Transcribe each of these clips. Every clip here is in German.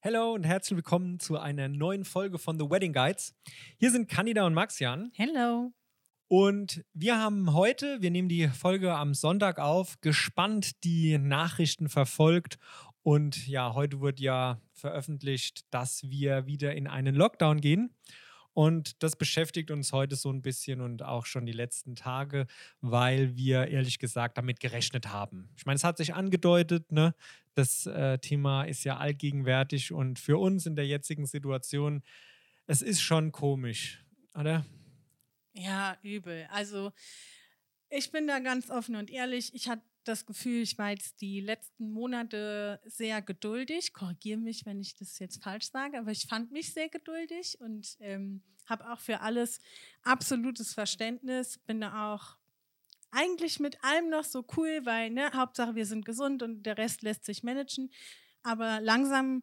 Hallo und herzlich willkommen zu einer neuen Folge von The Wedding Guides. Hier sind Candida und Maxian. Hello. Und wir haben heute, wir nehmen die Folge am Sonntag auf, gespannt die Nachrichten verfolgt. Und ja, heute wird ja veröffentlicht, dass wir wieder in einen Lockdown gehen. Und das beschäftigt uns heute so ein bisschen und auch schon die letzten Tage, weil wir ehrlich gesagt damit gerechnet haben. Ich meine, es hat sich angedeutet, ne? das äh, Thema ist ja allgegenwärtig und für uns in der jetzigen Situation, es ist schon komisch, oder? Ja, übel. Also ich bin da ganz offen und ehrlich. Ich hatte das Gefühl, ich war jetzt die letzten Monate sehr geduldig. Korrigiere mich, wenn ich das jetzt falsch sage, aber ich fand mich sehr geduldig und ähm, habe auch für alles absolutes Verständnis. Bin auch eigentlich mit allem noch so cool, weil ne, Hauptsache wir sind gesund und der Rest lässt sich managen. Aber langsam,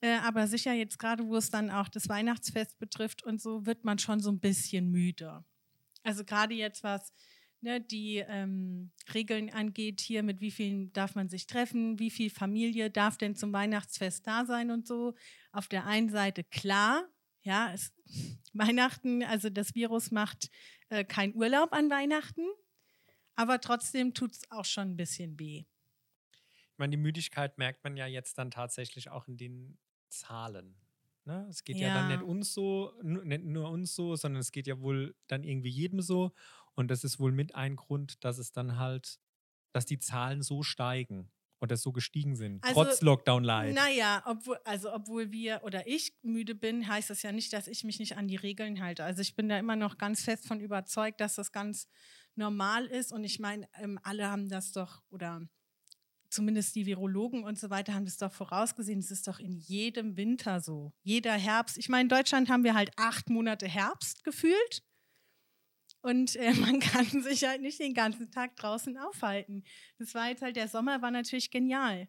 äh, aber sicher jetzt gerade, wo es dann auch das Weihnachtsfest betrifft und so, wird man schon so ein bisschen müde. Also gerade jetzt was ne, die ähm, Regeln angeht, hier mit wie vielen darf man sich treffen, wie viel Familie darf denn zum Weihnachtsfest da sein und so. Auf der einen Seite klar, ja, es, Weihnachten, also das Virus macht äh, keinen Urlaub an Weihnachten, aber trotzdem tut es auch schon ein bisschen weh. Ich meine, die Müdigkeit merkt man ja jetzt dann tatsächlich auch in den Zahlen. Ne? Es geht ja. ja dann nicht uns so, nicht nur uns so, sondern es geht ja wohl dann irgendwie jedem so. Und das ist wohl mit ein Grund, dass es dann halt, dass die Zahlen so steigen oder so gestiegen sind, also, trotz Lockdown Light. Naja, obwohl, also obwohl wir oder ich müde bin, heißt das ja nicht, dass ich mich nicht an die Regeln halte. Also ich bin da immer noch ganz fest von überzeugt, dass das ganz normal ist. Und ich meine, ähm, alle haben das doch, oder zumindest die Virologen und so weiter haben das doch vorausgesehen. Es ist doch in jedem Winter so. Jeder Herbst. Ich meine, in Deutschland haben wir halt acht Monate Herbst gefühlt. Und äh, man kann sich halt nicht den ganzen Tag draußen aufhalten. Das war jetzt halt, der Sommer war natürlich genial.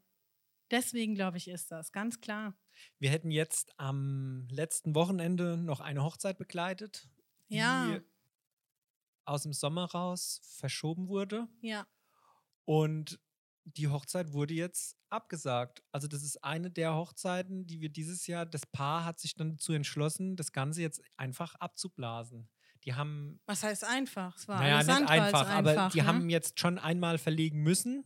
Deswegen, glaube ich, ist das, ganz klar. Wir hätten jetzt am letzten Wochenende noch eine Hochzeit begleitet, die ja. aus dem Sommer raus verschoben wurde. Ja. Und die Hochzeit wurde jetzt abgesagt. Also das ist eine der Hochzeiten, die wir dieses Jahr, das Paar hat sich dann dazu entschlossen, das Ganze jetzt einfach abzublasen. Die haben. Was heißt einfach? Es war naja, nicht einfach, aber einfach, die ne? haben jetzt schon einmal verlegen müssen.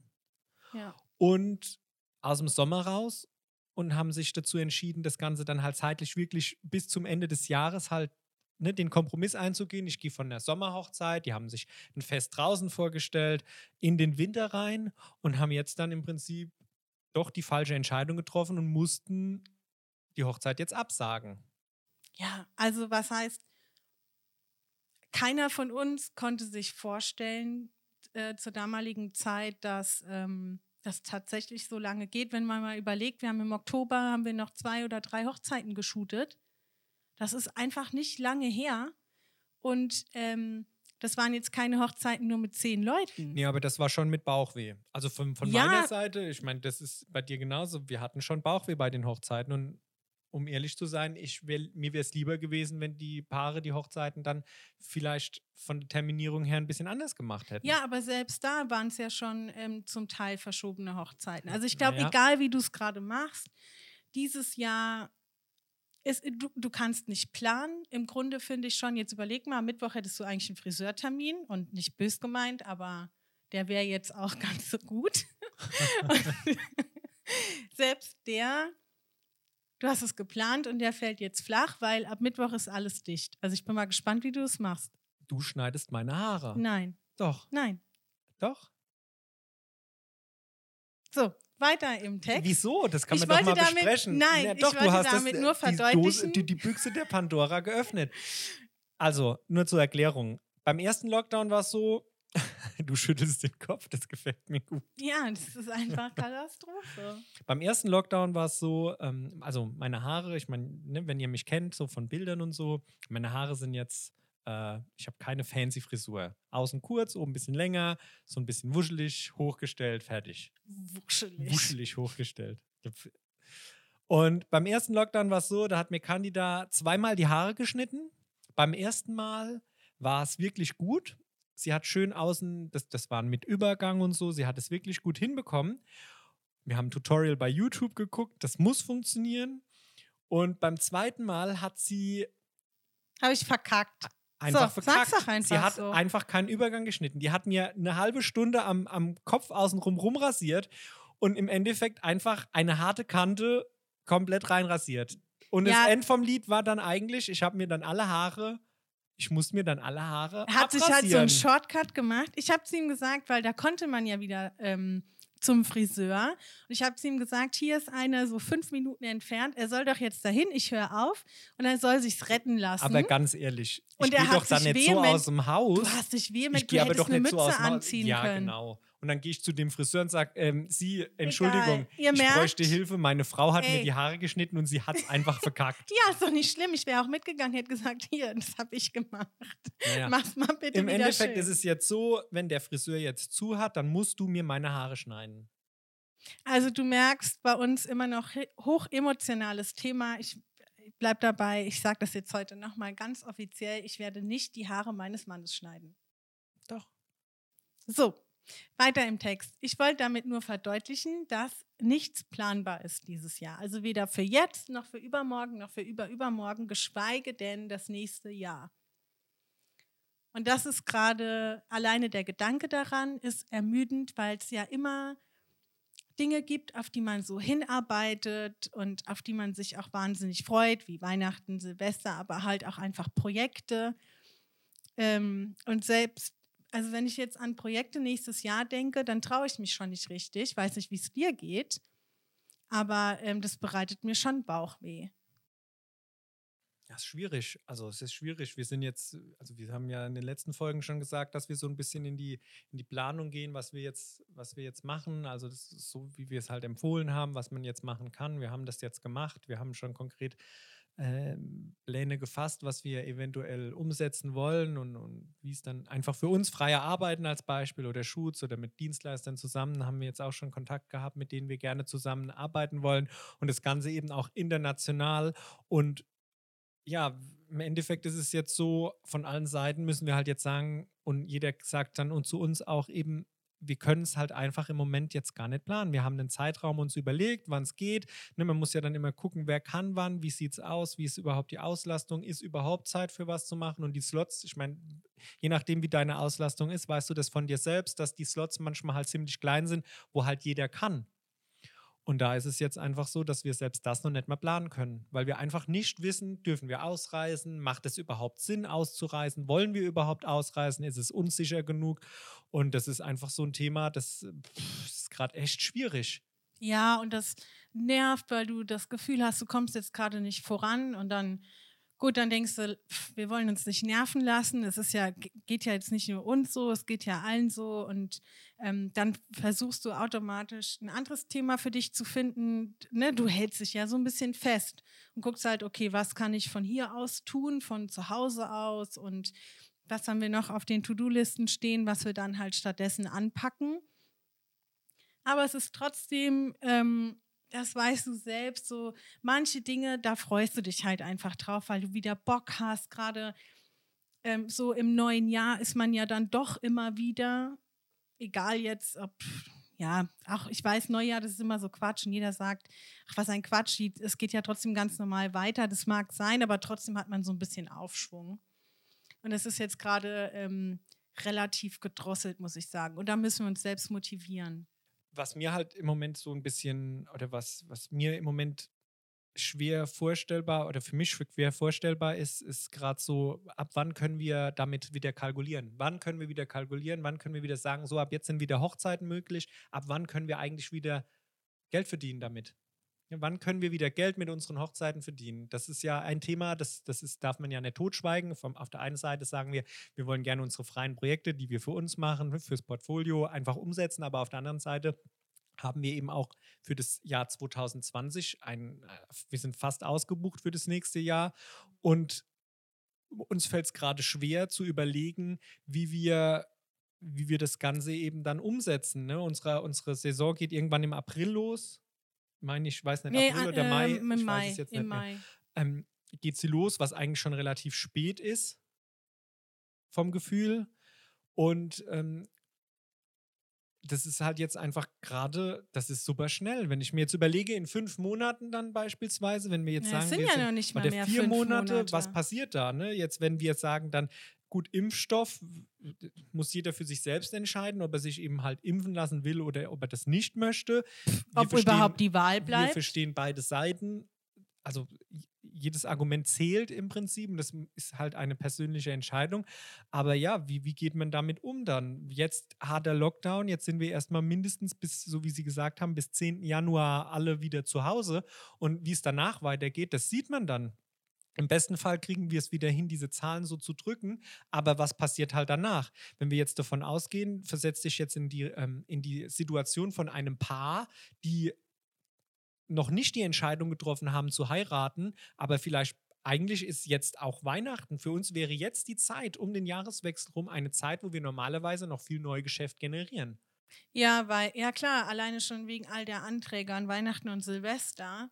Ja. Und aus dem Sommer raus und haben sich dazu entschieden, das Ganze dann halt zeitlich wirklich bis zum Ende des Jahres halt ne, den Kompromiss einzugehen. Ich gehe von der Sommerhochzeit, die haben sich ein Fest draußen vorgestellt, in den Winter rein und haben jetzt dann im Prinzip doch die falsche Entscheidung getroffen und mussten die Hochzeit jetzt absagen. Ja, also was heißt, keiner von uns konnte sich vorstellen äh, zur damaligen Zeit, dass ähm, das tatsächlich so lange geht. Wenn man mal überlegt, wir haben im Oktober haben wir noch zwei oder drei Hochzeiten geshootet. Das ist einfach nicht lange her. Und ähm, das waren jetzt keine Hochzeiten nur mit zehn Leuten. Nee, aber das war schon mit Bauchweh. Also von, von ja. meiner Seite, ich meine, das ist bei dir genauso. Wir hatten schon Bauchweh bei den Hochzeiten und um ehrlich zu sein, ich wär, mir wäre es lieber gewesen, wenn die Paare die Hochzeiten dann vielleicht von der Terminierung her ein bisschen anders gemacht hätten. Ja, aber selbst da waren es ja schon ähm, zum Teil verschobene Hochzeiten. Also ich glaube, naja. egal wie du es gerade machst, dieses Jahr ist, du, du kannst nicht planen. Im Grunde finde ich schon, jetzt überleg mal, am Mittwoch hättest du eigentlich einen Friseurtermin und nicht bös gemeint, aber der wäre jetzt auch ganz so gut. selbst der du hast es geplant und der fällt jetzt flach, weil ab Mittwoch ist alles dicht. Also ich bin mal gespannt, wie du es machst. Du schneidest meine Haare. Nein. Doch. Nein. Doch. So, weiter im Text. Wieso? Das kann man doch mal damit, besprechen. Nein, ja, doch, ich wollte du hast damit das, nur verdeutlichen. Die, Dose, die, die Büchse der Pandora geöffnet. Also, nur zur Erklärung. Beim ersten Lockdown war es so, Du schüttelst den Kopf, das gefällt mir gut. Ja, das ist einfach Katastrophe. Beim ersten Lockdown war es so, ähm, also meine Haare, ich meine, ne, wenn ihr mich kennt, so von Bildern und so, meine Haare sind jetzt, äh, ich habe keine fancy Frisur. Außen kurz, oben ein bisschen länger, so ein bisschen wuschelig, hochgestellt, fertig. Wuschelig. Wuschelig hochgestellt. Und beim ersten Lockdown war es so, da hat mir Candida zweimal die Haare geschnitten. Beim ersten Mal war es wirklich gut sie hat schön außen, das, das war mit Übergang und so, sie hat es wirklich gut hinbekommen. Wir haben ein Tutorial bei YouTube geguckt, das muss funktionieren. Und beim zweiten Mal hat sie Habe ich verkackt. Einfach So, verkackt. sag's doch einfach sie hat so. einfach keinen Übergang geschnitten. Die hat mir eine halbe Stunde am, am Kopf außenrum rumrasiert und im Endeffekt einfach eine harte Kante komplett reinrasiert. Und Ja. das End vom Lied war dann eigentlich, ich habe mir dann alle Haare, ich muss mir dann alle Haare hat sich halt so abrasieren. einen Shortcut gemacht. Ich habe zu ihm gesagt, weil da konnte man ja wieder ähm, zum Friseur. Und ich habe zu ihm gesagt, hier ist einer so fünf Minuten entfernt. Er soll doch jetzt dahin. Ich höre auf und er soll sich's retten lassen. Aber ganz ehrlich, ich Und er gehe hat doch dann sich nicht so aus dem Haus. du hast dich vehement, ich gehe aber doch eine nicht so Mütze aus dem Haus. anziehen Ja, können. genau. Und dann gehe ich zu dem Friseur und sage, ähm, Sie, Entschuldigung, ich merkt- bräuchte Hilfe. Meine Frau hat mir Ey. die Haare geschnitten und sie hat es einfach verkackt. Ja, ist doch nicht schlimm. Ich wäre auch mitgegangen, hätte gesagt, hier, das habe ich gemacht. Naja. Mach's mal bitte Im Endeffekt schön. ist es jetzt so, wenn der Friseur jetzt zu hat, dann musst du mir meine Haare schneiden. Also du merkst bei uns immer noch hoch emotionales Thema. Ich bleib dabei, ich sage das jetzt heute nochmal ganz offiziell, ich werde nicht die Haare meines Mannes schneiden. Doch. So, weiter im Text. Ich wollte damit nur verdeutlichen, dass nichts planbar ist dieses Jahr. Also weder für jetzt, noch für übermorgen, noch für überübermorgen, geschweige denn das nächste Jahr. Und das ist gerade alleine der Gedanke daran, ist ermüdend, weil es ja immer Dinge gibt, auf die man so hinarbeitet und auf die man sich auch wahnsinnig freut, wie Weihnachten, Silvester, aber halt auch einfach Projekte. Ähm, und selbst, also wenn ich jetzt an Projekte nächstes Jahr denke, dann traue ich mich schon nicht richtig. Weiß nicht, wie es dir geht, aber ähm, das bereitet mir schon Bauchweh. Ja, ist schwierig. Also es ist schwierig. Wir sind jetzt, also wir haben ja in den letzten Folgen schon gesagt, dass wir so ein bisschen in die, in die Planung gehen, was wir jetzt, was wir jetzt machen. Also das ist so, wie wir es halt empfohlen haben, was man jetzt machen kann. Wir haben das jetzt gemacht. Wir haben schon konkret ähm, Pläne gefasst, was wir eventuell umsetzen wollen und, und wie es dann einfach für uns freier arbeiten als Beispiel oder Shoots oder mit Dienstleistern zusammen haben wir jetzt auch schon Kontakt gehabt, mit denen wir gerne zusammenarbeiten wollen und das Ganze eben auch international und ja, im Endeffekt ist es jetzt so, von allen Seiten müssen wir halt jetzt sagen, und jeder sagt dann und zu uns auch eben, wir können es halt einfach im Moment jetzt gar nicht planen. Wir haben einen Zeitraum uns überlegt, wann es geht. Ne, man muss ja dann immer gucken, wer kann wann, wie sieht es aus, wie ist überhaupt die Auslastung, ist überhaupt Zeit für was zu machen und die Slots, ich meine, je nachdem, wie deine Auslastung ist, weißt du das von dir selbst, dass die Slots manchmal halt ziemlich klein sind, wo halt jeder kann. Und da ist es jetzt einfach so, dass wir selbst das noch nicht mal planen können, weil wir einfach nicht wissen, dürfen wir ausreisen, macht es überhaupt Sinn auszureisen, wollen wir überhaupt ausreisen, ist es unsicher genug? Und das ist einfach so ein Thema, das, ist gerade echt schwierig. Ja, und das nervt, weil du das Gefühl hast, du kommst jetzt gerade nicht voran und dann, gut, dann denkst du, pff, wir wollen uns nicht nerven lassen. Es ist ja, ge- geht ja jetzt nicht nur uns so, es geht ja allen so und ähm, dann versuchst du automatisch ein anderes Thema für dich zu finden. Ne? Du hältst dich ja so ein bisschen fest und guckst halt, okay, was kann ich von hier aus tun, von zu Hause aus und was haben wir noch auf den To-Do-Listen stehen, was wir dann halt stattdessen anpacken. Aber es ist trotzdem, ähm, das weißt du selbst, so manche Dinge, da freust du dich halt einfach drauf, weil du wieder Bock hast. Gerade ähm, so im neuen Jahr ist man ja dann doch immer wieder, egal jetzt, ob, ja, auch ich weiß, Neujahr, das ist immer so Quatsch und jeder sagt, ach, was ein Quatsch, es geht ja trotzdem ganz normal weiter. Das mag sein, aber trotzdem hat man so ein bisschen Aufschwung. Und es ist jetzt gerade ähm, relativ gedrosselt, muss ich sagen. Und da müssen wir uns selbst motivieren. Was mir halt im Moment so ein bisschen, oder was, was mir im Moment schwer vorstellbar oder für mich schwer vorstellbar ist, ist gerade so, ab wann können wir damit wieder kalkulieren? Wann können wir wieder kalkulieren? Wann können wir wieder sagen, so ab jetzt sind wieder Hochzeiten möglich? Ab wann können wir eigentlich wieder Geld verdienen damit? Wann können wir wieder Geld mit unseren Hochzeiten verdienen? Das ist ja ein Thema, das, das ist, darf man ja nicht totschweigen. Vom, auf der einen Seite sagen wir, wir wollen gerne unsere freien Projekte, die wir für uns machen, fürs Portfolio einfach umsetzen, aber auf der anderen Seite haben wir eben auch für das Jahr 2020 ein, äh, wir sind fast ausgebucht für das nächste Jahr und uns fällt es gerade schwer zu überlegen, wie wir wie wir das Ganze eben dann umsetzen. Ne? Unsere, unsere Saison geht irgendwann im April los. Ich meine, ich weiß nicht, April oder Mai. ähm, im ich Mai, weiß es jetzt nicht mehr. Mai. Ähm, geht sie los, was eigentlich schon relativ spät ist vom Gefühl. Und ähm, das ist halt jetzt einfach gerade, das ist super schnell. Wenn ich mir jetzt überlege, in fünf Monaten dann beispielsweise, wenn wir jetzt Ja, sagen, sind wir ja sind noch nicht mal mehr vier Monate, Monate. was passiert da? Ne? Jetzt, wenn wir jetzt sagen, dann gut, Impfstoff muss jeder für sich selbst entscheiden, ob er sich eben halt impfen lassen will oder ob er das nicht möchte. Wir Ob überhaupt die Wahl Wir bleibt. verstehen beide Seiten. Also jedes Argument zählt im Prinzip und das ist halt eine persönliche Entscheidung. Aber ja, wie, wie geht man damit um dann? Jetzt harter Lockdown, jetzt sind wir erstmal mindestens bis, so wie Sie gesagt haben, bis 10. Januar alle wieder zu Hause. Und wie es danach weitergeht, das sieht man dann. Im besten Fall kriegen wir es wieder hin, diese Zahlen so zu drücken. Aber was passiert halt danach? Wenn wir jetzt davon ausgehen, versetzt dich jetzt in die, ähm, in die Situation von einem Paar, die noch nicht die Entscheidung getroffen haben zu heiraten, aber vielleicht eigentlich ist jetzt auch Weihnachten. Für uns wäre jetzt die Zeit um den Jahreswechsel rum eine Zeit, wo wir normalerweise noch viel Neugeschäft generieren. Ja, weil, ja klar, alleine schon wegen all der Anträge an Weihnachten und Silvester.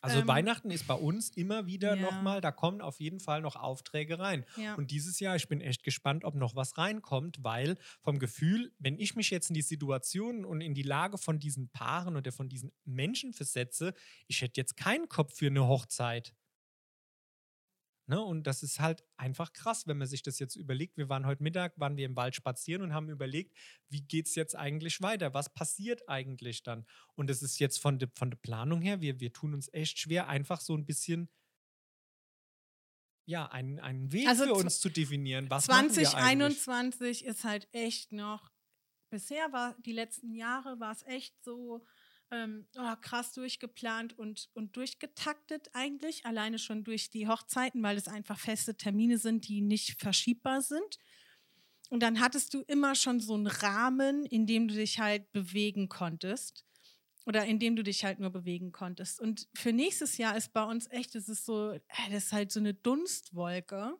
Also Ähm, Weihnachten ist bei uns immer wieder ja. nochmal, da kommen auf jeden Fall noch Aufträge rein. Ja. Und dieses Jahr, ich bin echt gespannt, ob noch was reinkommt, weil vom Gefühl, wenn ich mich jetzt in die Situation und in die Lage von diesen Paaren oder von diesen Menschen versetze, ich hätte jetzt keinen Kopf für eine Hochzeit. Ne? Und das ist halt einfach krass, wenn man sich das jetzt überlegt. Wir waren heute Mittag, waren wir im Wald spazieren und haben überlegt, wie geht es jetzt eigentlich weiter? Was passiert eigentlich dann? Und das ist jetzt von der von der Planung her, wir, wir tun uns echt schwer, einfach so ein bisschen ja, einen, einen Weg Also für uns zu definieren. Was machen wir eigentlich? 2021 ist halt echt noch, bisher war die letzten Jahre war es echt so ähm, oh, krass durchgeplant und, und durchgetaktet eigentlich, alleine schon durch die Hochzeiten, weil es einfach feste Termine sind, die nicht verschiebbar sind. Und dann hattest du immer schon so einen Rahmen, in dem du dich halt bewegen konntest. Oder in dem du dich halt nur bewegen konntest. Und für nächstes Jahr ist bei uns echt, es ist so, äh, das ist halt so eine Dunstwolke.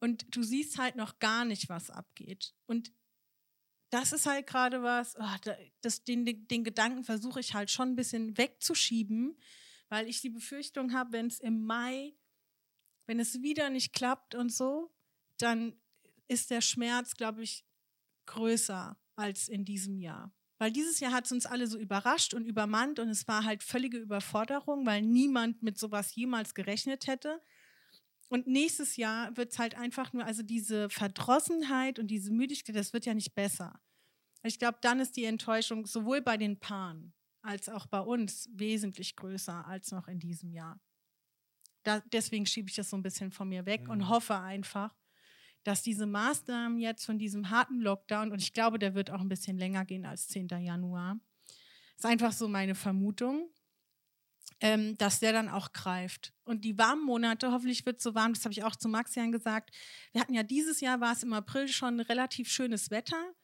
Und du siehst halt noch gar nicht, was abgeht. Und das ist halt gerade was, oh, da, das, den, den Gedanken versuche ich halt schon ein bisschen wegzuschieben, weil ich die Befürchtung habe, wenn es im Mai, wenn es wieder nicht klappt und so, dann ist der Schmerz, glaube ich, größer als in diesem Jahr. Weil dieses Jahr hat es uns alle so überrascht und übermannt und es war halt völlige Überforderung, weil niemand mit sowas jemals gerechnet hätte. Und nächstes Jahr wird es halt einfach nur, also diese Verdrossenheit und diese Müdigkeit, das wird ja nicht besser. Ich glaube, dann ist die Enttäuschung sowohl bei den Paaren als auch bei uns wesentlich größer als noch in diesem Jahr. Da, deswegen schiebe ich das so ein bisschen von mir weg Mhm. und hoffe einfach, dass diese Maßnahmen jetzt von diesem harten Lockdown, und ich glaube, der wird auch ein bisschen länger gehen als 10. Januar, ist einfach so meine Vermutung, ähm, dass der dann auch greift. Und die warmen Monate, hoffentlich wird es so warm, das habe ich auch zu Maxian gesagt. Wir hatten ja dieses Jahr, war es im April schon relativ schönes Wetter.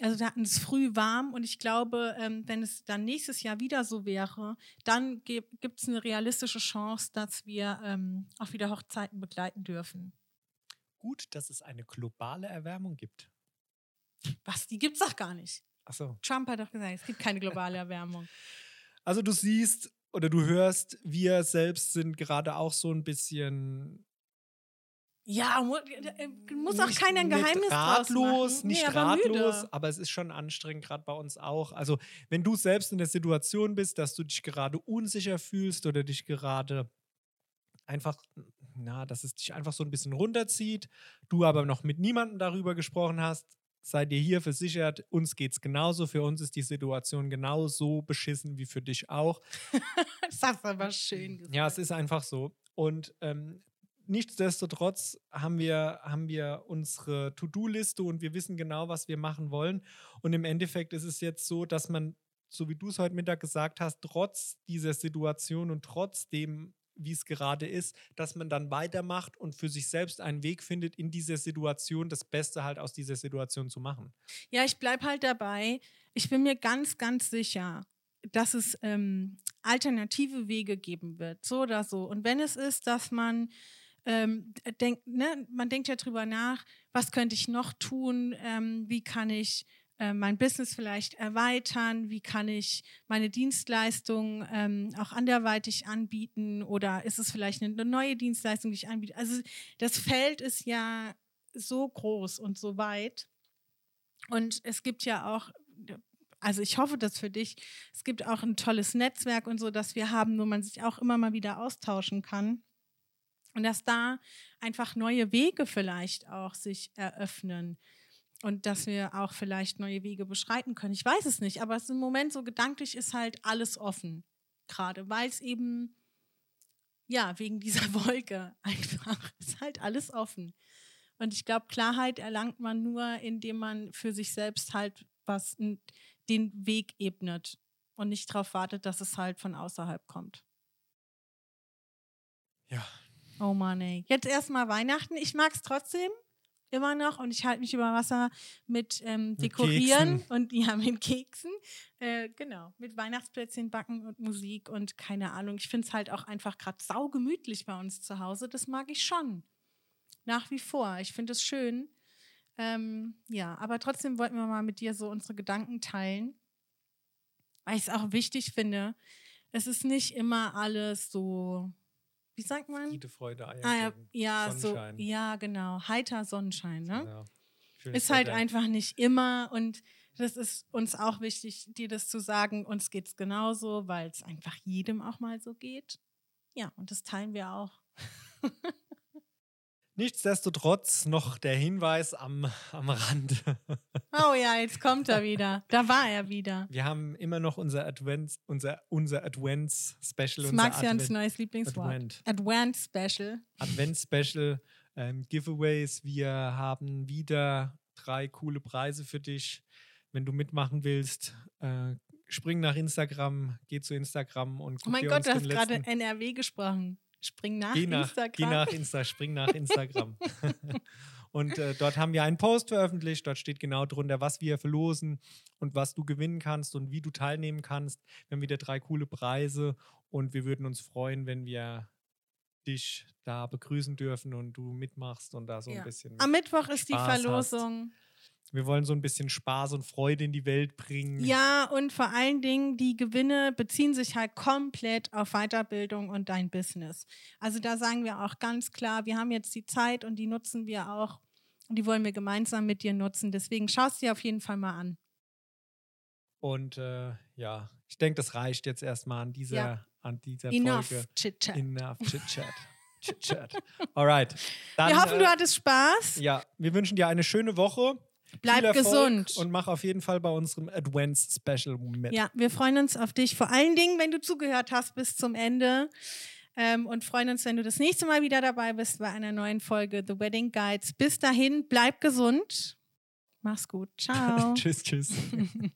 Also wir hatten es früh warm und ich glaube, ähm, wenn es dann nächstes Jahr wieder so wäre, dann gibt es eine realistische Chance, dass wir ähm, auch wieder Hochzeiten begleiten dürfen. Gut, dass es eine globale Erwärmung gibt. Was? Die gibt es doch gar nicht. Achso. Trump hat doch gesagt, es gibt keine globale Erwärmung. Also du siehst oder du hörst, wir selbst sind gerade auch so ein bisschen Ja, mu äh, muss auch nicht- keiner ein nicht Geheimnis draus ratlos, machen. nicht nee, ratlos, müde. aber es ist schon anstrengend, gerade bei uns auch. Also, wenn du selbst in der Situation bist, dass du dich gerade unsicher fühlst oder dich gerade einfach, na, dass es dich einfach so ein bisschen runterzieht, du aber noch mit niemandem darüber gesprochen hast, seid ihr hier versichert, uns geht es genauso. Für uns ist die Situation genauso beschissen wie für dich auch. Das hast du aber schön gesagt. Ja, es ist einfach so. Und ähm, nichtsdestotrotz haben wir, haben wir unsere To-Do-Liste und wir wissen genau, was wir machen wollen. Und im Endeffekt ist es jetzt so, dass man, so wie du es heute Mittag gesagt hast, trotz dieser Situation und trotzdem, wie es gerade ist, dass man dann weitermacht und für sich selbst einen Weg findet, in dieser Situation das Beste halt aus dieser Situation zu machen. Ja, ich bleibe halt dabei. Ich bin mir ganz, ganz sicher, dass es ähm, alternative Wege geben wird, so oder so. Und wenn es ist, dass man ähm, denkt, ne, man denkt ja drüber nach, was könnte ich noch tun, ähm, wie kann ich äh, mein Business vielleicht erweitern, wie kann ich meine Dienstleistung ähm, auch anderweitig anbieten oder ist es vielleicht eine, neue Dienstleistung, die ich anbiete. Also das Feld ist ja so groß und so weit. Und es gibt ja auch also ich hoffe das für dich. Es gibt auch ein tolles Netzwerk und so, das wir haben, wo man sich auch immer mal wieder austauschen kann. Und dass da einfach neue Wege vielleicht auch sich eröffnen und dass wir auch vielleicht neue Wege beschreiten können. Ich weiß es nicht, aber es im Moment so gedanklich ist halt alles offen, gerade weil es eben, ja, wegen dieser Wolke einfach ist halt alles offen. Und ich glaube, Klarheit erlangt man nur, indem man für sich selbst halt was, den Weg ebnet und nicht darauf wartet, dass es halt von außerhalb kommt. Ja. Oh Mann, ey. Jetzt erstmal Weihnachten. Ich mag es trotzdem immer noch und ich halte mich über Wasser mit ähm, Dekorieren mit und ja, mit Keksen. Äh, genau, mit Weihnachtsplätzchen backen und Musik und keine Ahnung. Ich finde es halt auch einfach gerade saugemütlich bei uns zu Hause. Das mag ich schon. Nach wie vor. Ich finde es schön. Ähm, ja, aber trotzdem wollten wir mal mit dir so unsere Gedanken teilen, weil ich es auch wichtig finde. Es ist nicht immer alles so wie sagt man? Friede, Freude, Eier. Ah, ja, ja, so, ja, genau. Heiter Sonnenschein, ne? Genau. Ist halt einfach nicht immer und das ist uns auch wichtig, dir das zu sagen. Uns geht es genauso, weil es einfach jedem auch mal so geht. Ja, und das teilen wir auch. Nichtsdestotrotz noch der Hinweis am, am Rand. Oh ja, jetzt kommt er wieder. Da war er wieder. Wir haben immer noch unser Advents, unser, unser Advents-Special. Das magst ja ein neues Lieblingswort. Advent. Advent-Special. Advent-Special. Ähm, Giveaways. Wir haben wieder drei coole Preise für dich. Wenn du mitmachen willst, äh, spring nach Instagram, geh zu Instagram und guck Oh mein dir Gott, du hast gerade NRW gesprochen. Spring nach, nach Instagram. Geh nach Insta, spring nach Instagram. und äh, dort haben wir einen Post veröffentlicht. Dort steht genau drunter, was wir verlosen und was du gewinnen kannst und wie du teilnehmen kannst. Wir haben wieder drei coole Preise und wir würden uns freuen, wenn wir dich da begrüßen dürfen und du mitmachst und da so ja. ein bisschen. Am Mittwoch ist die Verlosung. Hast. Wir wollen so ein bisschen Spaß und Freude in die Welt bringen. Ja, und vor allen Dingen, die Gewinne beziehen sich halt komplett auf Weiterbildung und dein Business. Also da sagen wir auch ganz klar, wir haben jetzt die Zeit und die nutzen wir auch. Und die wollen wir gemeinsam mit dir nutzen. Deswegen schaust dir auf jeden Fall mal an. Und äh, ja, ich denke, das reicht jetzt erstmal an dieser, ja. an dieser Enough Folge. Chit-Chat. Enough Chit-Chat. Chit-Chat. Alright. Dann, wir hoffen, äh, du hattest Spaß. Ja, wir wünschen dir eine schöne Woche. Bleib gesund. Und mach auf jeden Fall bei unserem Advanced Special mit. Ja, wir freuen uns auf dich. Vor allen Dingen, wenn du zugehört hast bis zum Ende. Ähm, und freuen uns, wenn du das nächste Mal wieder dabei bist bei einer neuen Folge The Wedding Guides. Bis dahin, bleib gesund. Mach's gut. Ciao. tschüss, tschüss.